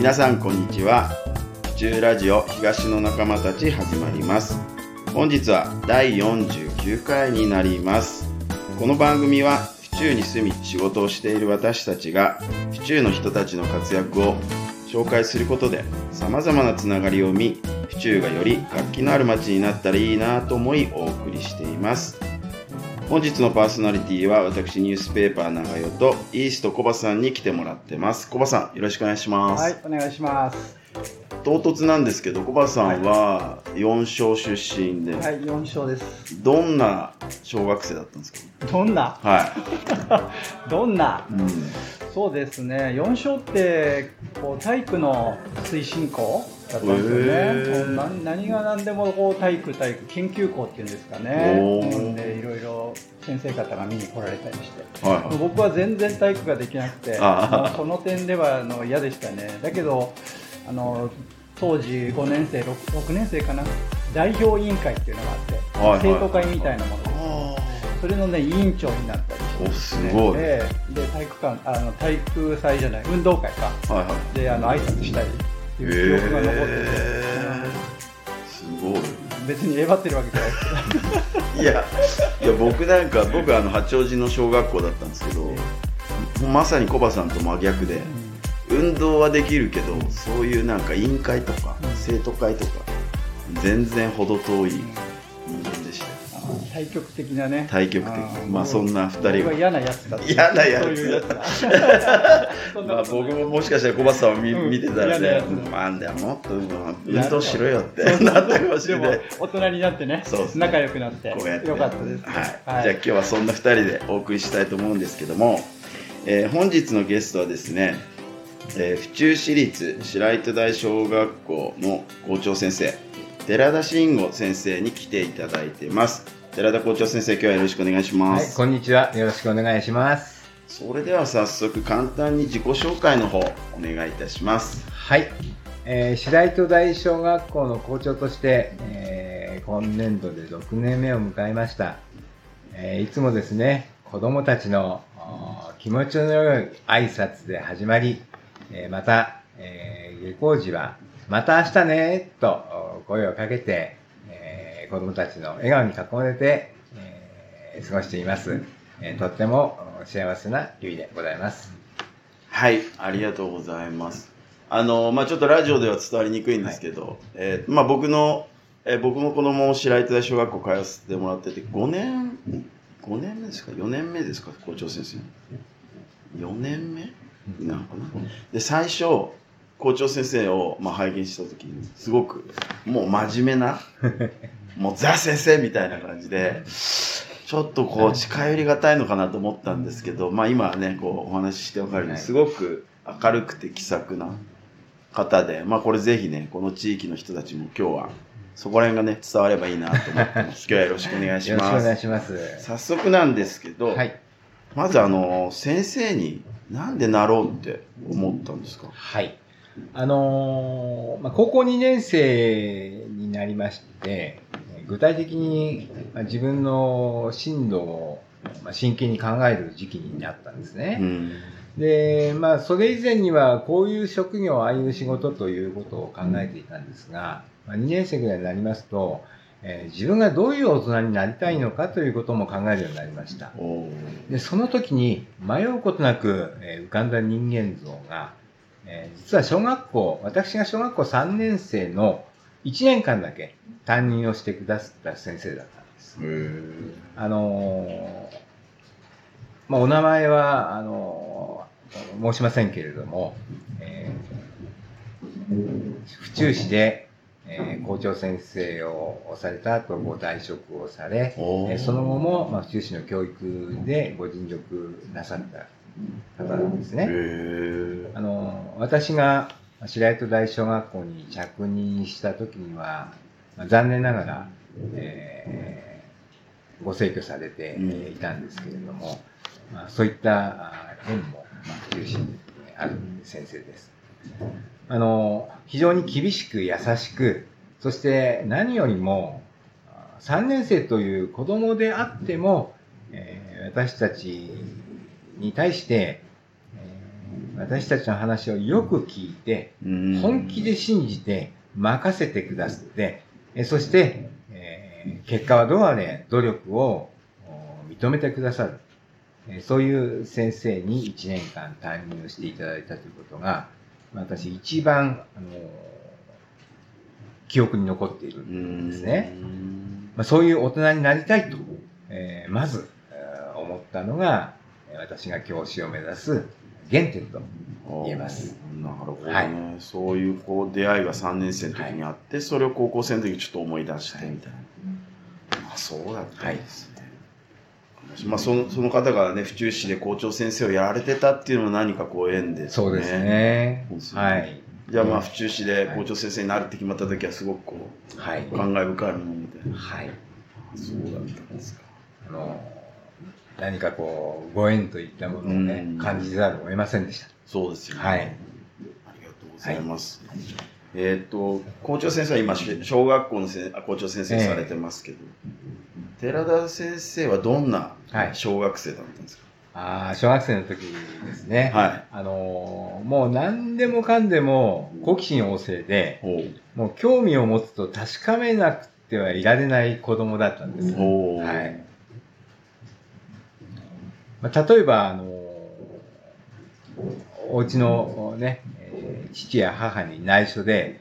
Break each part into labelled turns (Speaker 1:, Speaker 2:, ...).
Speaker 1: 皆さんこんにちは。府中ラジオ東の仲間たち始まります。本日は第49回になります。この番組は府中に住み仕事をしている私たちが府中の人たちの活躍を紹介することで様々なつながりを見府中がより活気のある街になったらいいなと思いお送りしています。本日のパーソナリティは私ニュースペーパー長代とイーストコバさんに来てもらってます。コバさんよろしくお願いします、
Speaker 2: はい、お願いします。
Speaker 1: 唐突なんですけどコバさんは4小出身で、
Speaker 2: はい、4勝です。
Speaker 1: どんな小学生だったんですか？
Speaker 2: どんな？
Speaker 1: は
Speaker 2: どんな、
Speaker 1: い、うん、
Speaker 2: そうですね、4勝って、こう、体育の推進校だったんですよね。
Speaker 1: へー
Speaker 2: 何何が何でもこう体育、体育、研究校っていうんですかね。で、いろいろ先生方が見に来られたりして。
Speaker 1: はいはい。
Speaker 2: 僕は全然体育ができなくて、
Speaker 1: あー。
Speaker 2: もうその点ではあの嫌でしたね。だけど、あの当時5年生 6, 6年生かな。代表委員会っていうのがあって、
Speaker 1: はいはい。
Speaker 2: 生徒会みたいなものです。
Speaker 1: あ
Speaker 2: それのね委員長になったりして、
Speaker 1: おすごい。
Speaker 2: でで体育館あの体育祭じゃない運動会か。
Speaker 1: ーはいはい。
Speaker 2: であの挨拶したりっていう記憶が残ってて、
Speaker 1: へすごい。
Speaker 2: うん別にえばってるわけじゃない。
Speaker 1: いやいや僕なんか僕あの八王子の小学校だったんですけどまさにコバさんと真逆で運動はできるけどそういうなんか委員会とか
Speaker 2: うん。
Speaker 1: 生徒会とか全然程遠い
Speaker 2: 対極的なね。
Speaker 1: 対極的。
Speaker 2: ー
Speaker 1: まあそんな二人。が
Speaker 2: 僕は嫌なやつだ
Speaker 1: 嫌なやつ ま僕ももしかしたらコバさんを見,、
Speaker 2: うん。
Speaker 1: 見てたらね
Speaker 2: 嫌なやつ「
Speaker 1: なんだよもっと運動しろよ」ってなったかもしれない
Speaker 2: 大人になってね
Speaker 1: そう
Speaker 2: 仲良くなって
Speaker 1: こうやって
Speaker 2: よかったです、
Speaker 1: はい。じゃあ今日はそんな2人でお送りしたいと思うんですけども、えー本日のゲストはですね、えー府中市立白糸台小学校の校長先生寺田慎吾先生に来ていただいてます寺田校長先生今日はよろしくお願いしま
Speaker 3: はい、
Speaker 1: す、
Speaker 3: こんにちは。よろしくお願いします。
Speaker 1: それでは早速簡単に自己紹介の方お願いいたします
Speaker 3: はい。えー、白糸大小学校の校長として、えー今年度で6年目を迎えました。えーいつもですね、子供たちの気持ちの良い挨拶で始まり、えーまた、えー下校時は、また明日ねとお声をかけて、えー子供たちの笑顔に囲まれて、えー過ごしています。えーとってもお幸せな日々でございます。
Speaker 1: はい、ありがとうございます。あの、まあちょっとラジオでは伝わりにくいんですけど、えーまあ僕の、えー僕も子供を白糸大小学校通わせてもらってて、5年、5年目ですか ?4 年目ですか？校長先生。4年目？なのかな？で、最初、校長先生を、まあ、拝見した時に、すごく、もう真面目な、もうザ先生みたいな感じで、ちょっとこう近寄りがたいのかなと思ったんですけど、まあ今はね、こうお話ししてわかるように、
Speaker 3: はい
Speaker 1: すごく明るくて気さくな方で、まあこれぜひね、この地域の人たちも今日は、そこら辺がね、伝わればいいなと思ってます。今日はよろしくお願いし
Speaker 3: よろしくお
Speaker 1: ます。
Speaker 3: 願いします。
Speaker 1: 早速なんですけど、
Speaker 3: はい。
Speaker 1: まずあの、先生になんでなろうって思ったんですか？
Speaker 3: はい。あのーまあ、高校2年生になりまして、具体的にまあ自分の進路をまあ真剣に考える時期になったんです
Speaker 1: う
Speaker 3: ね。
Speaker 1: ん。
Speaker 3: で、まあ、それ以前にはこういう職業、ああいう仕事ということを考えていたんですが、まあ、2年生ぐらいになりますと、えー自分がどういう大人になりたいのかということも考えるようになりました。で、その時に迷うことなく、えー浮かんだ人間像が、えー実は小学校、私が小学校3年生の1年間だけ担任をしてくださった先生だったんです。あのーまあ、お名前は、あのー申しませんけれども、えー府中市で、えー校長先生をされた後、ご退職をされ、えーその後も、まあ、府中市の教育でご尽力なさった方なんです
Speaker 1: へ
Speaker 3: ね。
Speaker 1: ー
Speaker 3: あの、私が白糸大小学校に着任した時には、まあ残念ながら、えーご逝去されていたんですけれども、まあ、そういったあ縁も、まあ、府中市にある先生です。あの、非常に厳しく優しく、そして何よりも、あ3年生という子供であっても、えー私たちに対して、えー私たちの話をよく聞いて、
Speaker 1: うん
Speaker 3: 本気で信じて任せてくださって、えそして、えー結果はどうあれ努力をお認めてくださる。えーそういう先生に1年間担任をしていただいたということが、私一番、あの記憶に残っているんですね。まあ、そういう大人になりたいと、えーまず、えー思ったのが、えー私が教師を目指す原点と言えます。
Speaker 1: なるほどね、
Speaker 3: はい。
Speaker 1: そういうこう出会いが3年生の時にあって、それを高校生の時にちょっと思い出してみたいな、あそうだったんですね、まあ、そのその方がね府中市で校長先生をやられてたっていうのも何かこう縁です
Speaker 3: そうですね。
Speaker 1: そうです。ね
Speaker 3: はい。
Speaker 1: じゃあまあ府中市で校長先生になるって決まった時はすごくこ
Speaker 3: はい。
Speaker 1: う感慨深いものみたいな。
Speaker 3: はい。
Speaker 1: そうだったんですか。
Speaker 3: あの、何かこう、ご縁といったものをね
Speaker 1: うん、
Speaker 3: 感じざるを得ませんでした。
Speaker 1: そうですよね。
Speaker 3: はい
Speaker 1: ありがとうございます。えーっと、校長先生は今、し小学校のせ校長先生されてますけど、寺田先生はどんな
Speaker 3: はい
Speaker 1: 小学生だったんですか？
Speaker 3: ああ、小学生の時ですね。
Speaker 1: はい。
Speaker 3: あのーもう何でもかんでも好奇心旺盛で、
Speaker 1: ほ
Speaker 3: もう興味を持つと確かめなくてはいられない子供だったんです。
Speaker 1: う。ほう。
Speaker 3: はい。まあ、例えば、あのーお家のね、えー父や母に内緒で、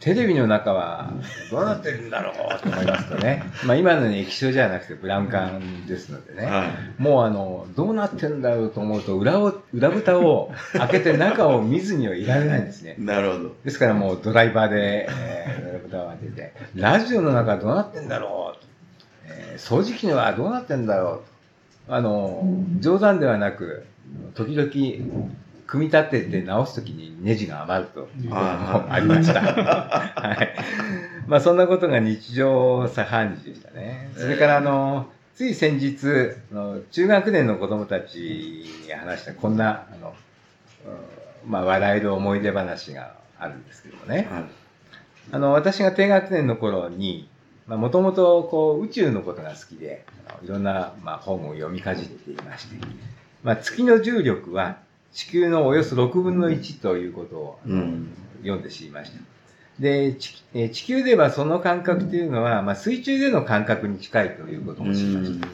Speaker 3: テレビの中はどうなってるんだろうと思いますとね、まあ今の液晶じゃなくてブラウン管ですのでね、
Speaker 1: は
Speaker 3: もうあの、どうなってるんだろうと思うと、裏を、裏蓋を開けて中を見ずにはいられないんですね
Speaker 1: い。。なるほど。
Speaker 3: ですからもうドライバーで、えー、裏蓋を開けて、ラジオの中はどうなってんだろうと、えー掃除機のはどうなってんだろうと。あの、冗談ではなく、時々、組み立てて直すときにネジが余るということもありました。はい。まあそんなことが日常茶飯事でしたね。それからあの、つい先日、中学年の子供たちに話したこんな、あの、うんまあ笑える思い出話があるんですけどもね。
Speaker 1: はい。
Speaker 3: あの、私が低学年の頃に、まあ、もともと、こう、宇宙のことが好きで、いろんな、まあ、本を読みかじっていまして、まあ、月の重力は地球のおよそ6分の1ということを、
Speaker 1: うん
Speaker 3: 読んで知りました。で、ちえー地球ではその感覚というのは、まあ、水中での感覚に近いということも知りました。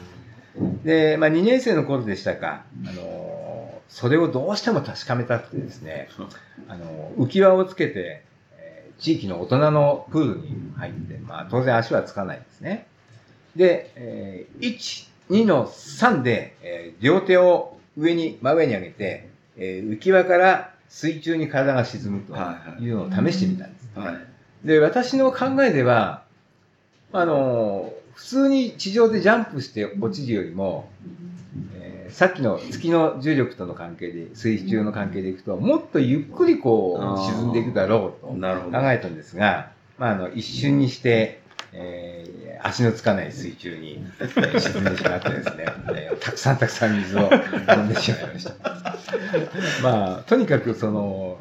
Speaker 3: で、まあ、2年生の頃でしたか、あのそれをどうしても確かめたくてですね、あの浮き輪をつけて、えー地域の大人のプールに入って、まあ、当然足はつかないんですね。で、えー1、2の3で、えー両手を上に、真上に上げて、えー浮き輪から水中に体が沈むというのを試してみたんです。
Speaker 1: はい。
Speaker 3: で、私の考えでは、あの、普通に地上でジャンプして落ちるよりも、えーさっきの月の重力との関係で、水中の関係でいくと、もっとゆっくりこう沈んでいくだろうと。考えたんですが、まあ、あの、一瞬にして、えー足のつかない水中にえー沈んでしまってですね、えーたくさんたくさん水を飲んでしまいました。まあ、とにかくその、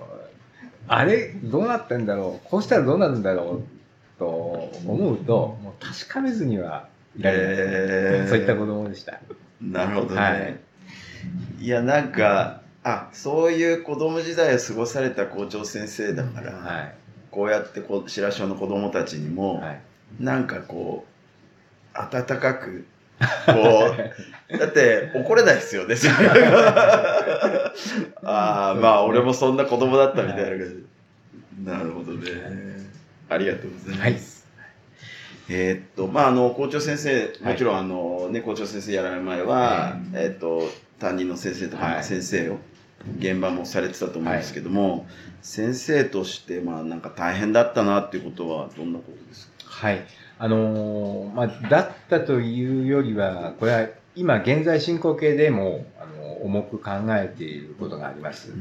Speaker 3: あれ、どうなってんだろう、こうしたらどうなるんだろうと思うと、もう確かめずにはいられない、
Speaker 1: へー
Speaker 3: そういった子供でした。
Speaker 1: なるほどね。
Speaker 3: はい
Speaker 1: い、や、なんか、あ、そういう子供時代を過ごされた校長先生だから、
Speaker 3: はい。
Speaker 1: こうやってこう白潮の子供たちにも、
Speaker 3: はい。
Speaker 1: なんかこう、温かく、こう、だって怒れないですよね、ああ、まあ俺もそんな子供だったみたいな感じ。なるほどね。ありがとうございます。えーっと、まああの、校長先生、もちろんあの、ね、校長先生やられる前は、えーっと、担任の先生とか、
Speaker 3: はい。
Speaker 1: 先生を、現場もされてたと思うんですけども、先生として、まあなんか大変だったなっていうことはどんなことですか？
Speaker 3: はい。あのーまあ、だったというよりは、これは今現在進行形でも、あの重く考えていることがあります。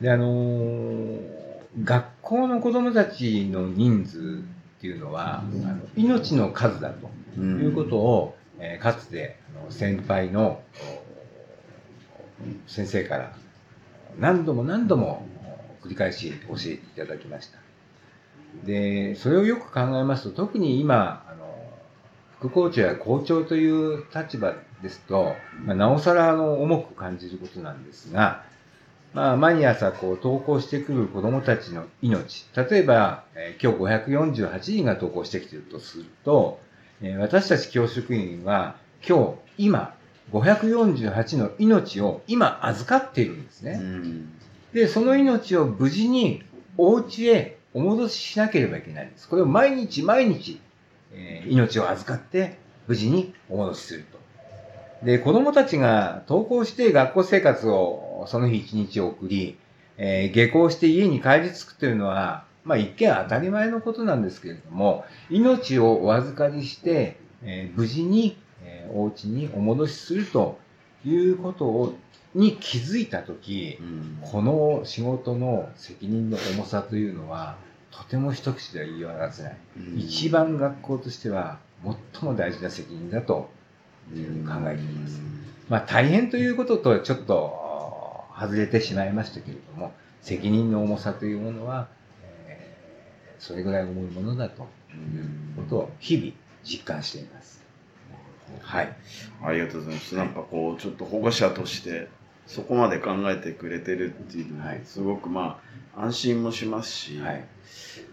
Speaker 3: で、あのー学校の子供たちの人数っていうのは、あの命の数だと
Speaker 1: う
Speaker 3: いうことを、えーかつてあの先輩のお先生から何度も何度もお繰り返し教えていただきました。で、それをよく考えますと、特に今、あの副校長や校長という立場ですと、まあ、なおさらあの重く感じることなんですが、まあ、毎朝こう登校してくる子供たちの命。例えば、えー今日548人が登校してきているとすると、えー私たち教職員は今日、今、548の命を今預かっているんです
Speaker 1: う
Speaker 3: ね。
Speaker 1: ん
Speaker 3: で、その命を無事にお家へお戻ししなければいけないんです。これを毎日毎日、えー命を預かって無事にお戻しすると。で、子供たちが登校して学校生活をその日一日送り、えー下校して家に帰り着くというのは、まあ一見当たり前のことなんですけれども、命をお預かりして、えー無事に、えーお家にお戻しするということをに気づいたとき
Speaker 1: う、ん
Speaker 3: この仕事の責任の重さというのは、とても一口では言い表せない。
Speaker 1: うん
Speaker 3: 一番学校としては最も大事な責任だと考えています。まあ大変ということとはちょっと外れてしまいましたけれども、責任の重さというものは、えーそれぐらい重いものだということを日々実感しています。はい。
Speaker 1: ありがとうございます。なんかこう、ちょっと保護者として、そこまで考えてくれてるっていうのは
Speaker 3: はい
Speaker 1: すごくまあ、安心もしますし、
Speaker 3: はい。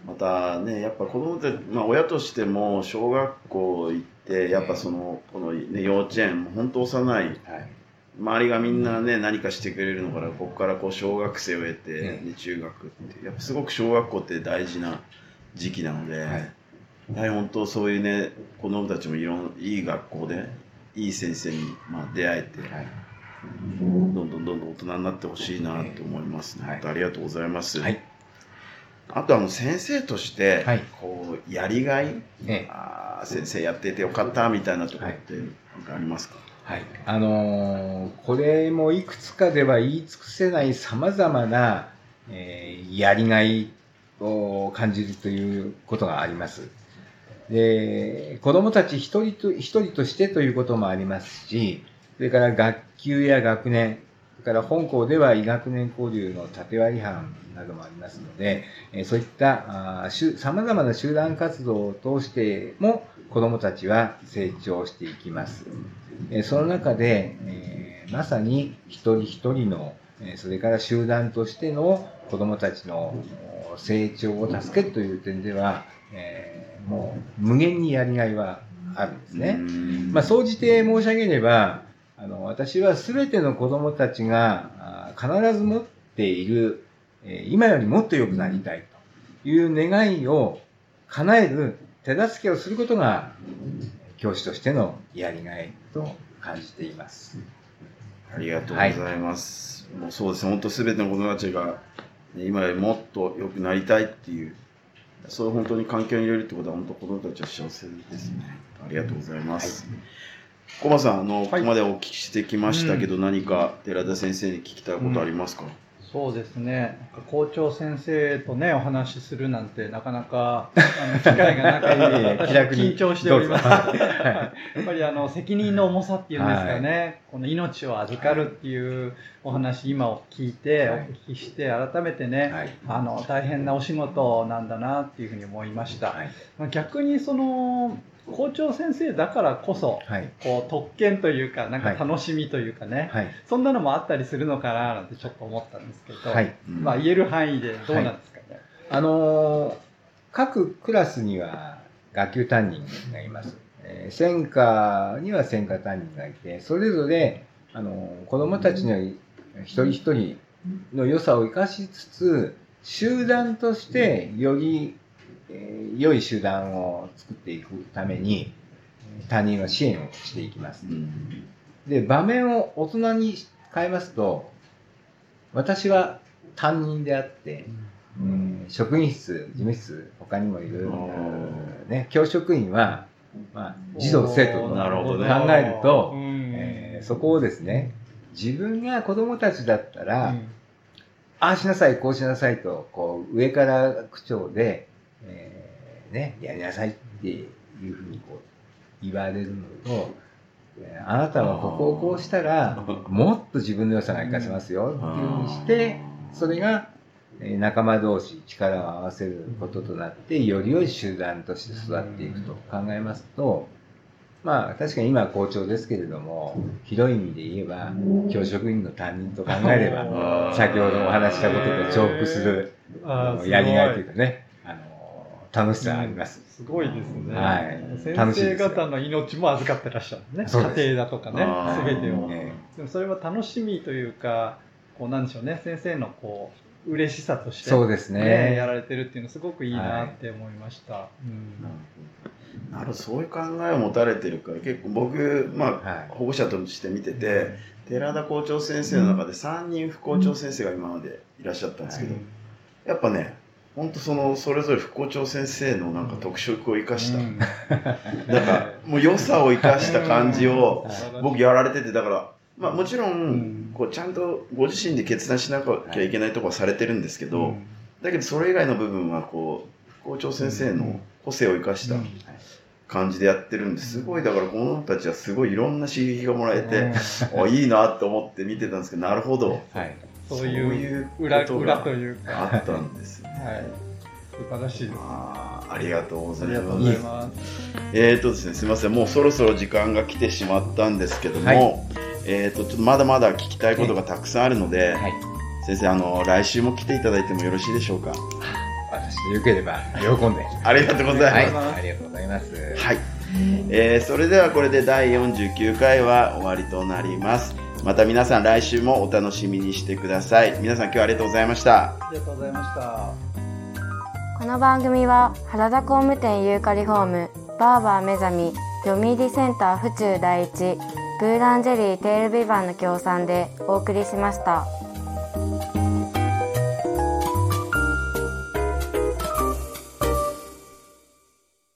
Speaker 1: またね、やっぱ子供って、まあ親としても小学校行って、やっぱその、この、ね、幼稚園、もう本当幼い、
Speaker 3: はい。
Speaker 1: 周りがみんなね、何かしてくれるのから、ここからこう小学生を得て、
Speaker 3: え
Speaker 1: ね、中学って、やっぱすごく小学校って大事な時期なので、
Speaker 3: はい。
Speaker 1: やはり本当そういうね、子供たちもいろんいい学校で、いい先生に、まあ、出会えて、
Speaker 3: はい。
Speaker 1: どんどんどんどん大人になってほしいなと思います。ね。
Speaker 3: はい。
Speaker 1: ありがとうございます。
Speaker 3: はい。
Speaker 1: あとあの先生として、
Speaker 3: はい。
Speaker 1: こうやりがい、
Speaker 3: ええ。
Speaker 1: あー先生やっててよかったみたいなところって何かありますか、
Speaker 3: はい。あのーこれもいくつかでは言い尽くせない様々な、えーやりがいを感じるということがあります。で、子供たち一人と、一人としてということもありますし、それから学級や学年、それから本校では医学年交流の縦割り班などもありますので、えそういったあーしゅ様々な集団活動を通しても子供たちは成長していきます。えーその中で、えーまさに一人一人の、えーそれから集団としての子供たちのお成長を助けるという点では、えーもう無限にやりがいはあるんですね。
Speaker 1: うん
Speaker 3: まあ、総じて申し上げれば、あの、私は全ての子供たちが必ず持っている、えー今よりもっと良くなりたいという願いを叶える手助けをすることが、教師としてのやりがいと感じています。
Speaker 1: ありがとうございます。もうそうですね、本当すべての子供たちが、ね今よりもっと良くなりたいっていう、そういう本当に環境に入れるってことは、本当子供たちは幸せですね。ありがとうございます。コバさん、あの、ここまでお聞きしてきましたけど、何か寺田先生に聞きたいことありますか、
Speaker 2: そうですね。校長先生とねお話しするなんてなかなかあの機会がなくて 緊張しております。
Speaker 3: どうぞ。
Speaker 2: やっぱりあの責任の重さっていうんですかね、この命を預かるっていうお話今を聞いて、
Speaker 3: はい。
Speaker 2: お聞きして改めてね、
Speaker 3: はい。
Speaker 2: あの大変なお仕事なんだなっていうふうに思いました、
Speaker 3: はい。
Speaker 2: まあ逆にその校長先生だからこそ
Speaker 3: はい。
Speaker 2: こう特権というかなんか
Speaker 3: はい
Speaker 2: 楽しみというかね、
Speaker 3: はい。
Speaker 2: そんなのもあったりするのかななんてちょっと思ったんですけど、
Speaker 3: はい。
Speaker 1: うん
Speaker 2: まあ言える範囲でどうなんですかね？
Speaker 3: あのー各クラスには学級担任がいます。えー専科には専科担任がいて、それぞれ、あのー子供たちの一人一人の良さを生かしつつ、集団としてより、えー良い集団を作っていくために、担任は支援をしていきます。
Speaker 1: う。ん。
Speaker 3: で、場面を大人に変えますと、私は担任であって、うん。職員室、事務室、他にもいる、
Speaker 1: あ
Speaker 3: ね、教職員は、まあ、児童生徒と
Speaker 1: なるほど。ね
Speaker 3: 考えると、
Speaker 2: うん。
Speaker 3: えーそこをですね、自分が子供たちだったら、
Speaker 2: うん。
Speaker 3: ああしなさい、こうしなさいと、こう、上から口調で、えーね、やりなさいっていうふうにこう、言われるのと、えーあなたはここをこうしたら、もっと自分の良さが活かせますよっていうふうにして、それがえー仲間同士力を合わせることとなって、より良い集団として育っていくと考えますと、まあ確かに今は校長ですけれども、広い意味で言えば、教職員の担任と考えれば、先ほどお話したことと重複するやりがいというかね、楽しさあります。
Speaker 2: すごいですね。
Speaker 3: はい。
Speaker 2: 先生方の命も預かってらっしゃるね。家庭だとかねすべてを。
Speaker 3: え
Speaker 2: でもそれは楽しみというか、こうなんでしょうね、先生のこう嬉しさとして、
Speaker 3: そうですね。
Speaker 2: やられてるっていうのすごくいいなって思いました。うん。
Speaker 1: なるほど。そういう考えを持たれてるから結構僕、まあ
Speaker 3: はい。
Speaker 1: 保護者として見てて寺田校長先生の中で3人副校長先生が今までいらっしゃったんですけど、やっぱね本当そのそれぞれ副校長先生のなんか特色を生かした、
Speaker 2: うん。
Speaker 1: なんかもう良さを生かした感じを
Speaker 2: うん。
Speaker 1: 僕やられててだからまあもちろ
Speaker 2: うん。
Speaker 1: んこうちゃんとご自身で決断しなきゃいけないところはされてるんですけど、
Speaker 2: うん。
Speaker 1: だけどそれ以外の部分はこう副校長先生の個性を生かした
Speaker 2: うん
Speaker 1: 感じでやってるんです。ごいだからこの子たちはすごいいろんな刺激がもらえて、
Speaker 2: うん。
Speaker 1: あいいなと思って見てたんですけどなるほど。
Speaker 3: はい。
Speaker 1: そうい
Speaker 2: いうう裏
Speaker 1: ことが
Speaker 2: 裏というか、
Speaker 1: あったんですね
Speaker 2: はい、素晴らしいです。
Speaker 1: あーありがとうござい
Speaker 2: ありがとう
Speaker 1: ます
Speaker 2: ございます。
Speaker 1: えーとですね、すみません、もうそろそろ時間が来てしまったんですけども、
Speaker 3: はい
Speaker 1: えーと、ちょっとまだまだ聞きたいことがたくさんあるので、
Speaker 3: はい。
Speaker 1: 先生、あの、来週も来ていただいてもよろしいでしょうか？
Speaker 3: 私でよければ喜んで。
Speaker 1: ありがとうござ
Speaker 3: はいい。
Speaker 1: ます。
Speaker 3: ありがとうございます。
Speaker 1: はい。えーそれではこれで第49回は終わりとなります。また皆さん来週もお楽しみにしてください。皆さん今日はありがとうございました。
Speaker 2: ありがとうございました。
Speaker 4: この番組は原田工務店ユーカリホームバーバー目覚み読売センター府中第一ブーランジェリーテールビバンの協賛でお送りしました。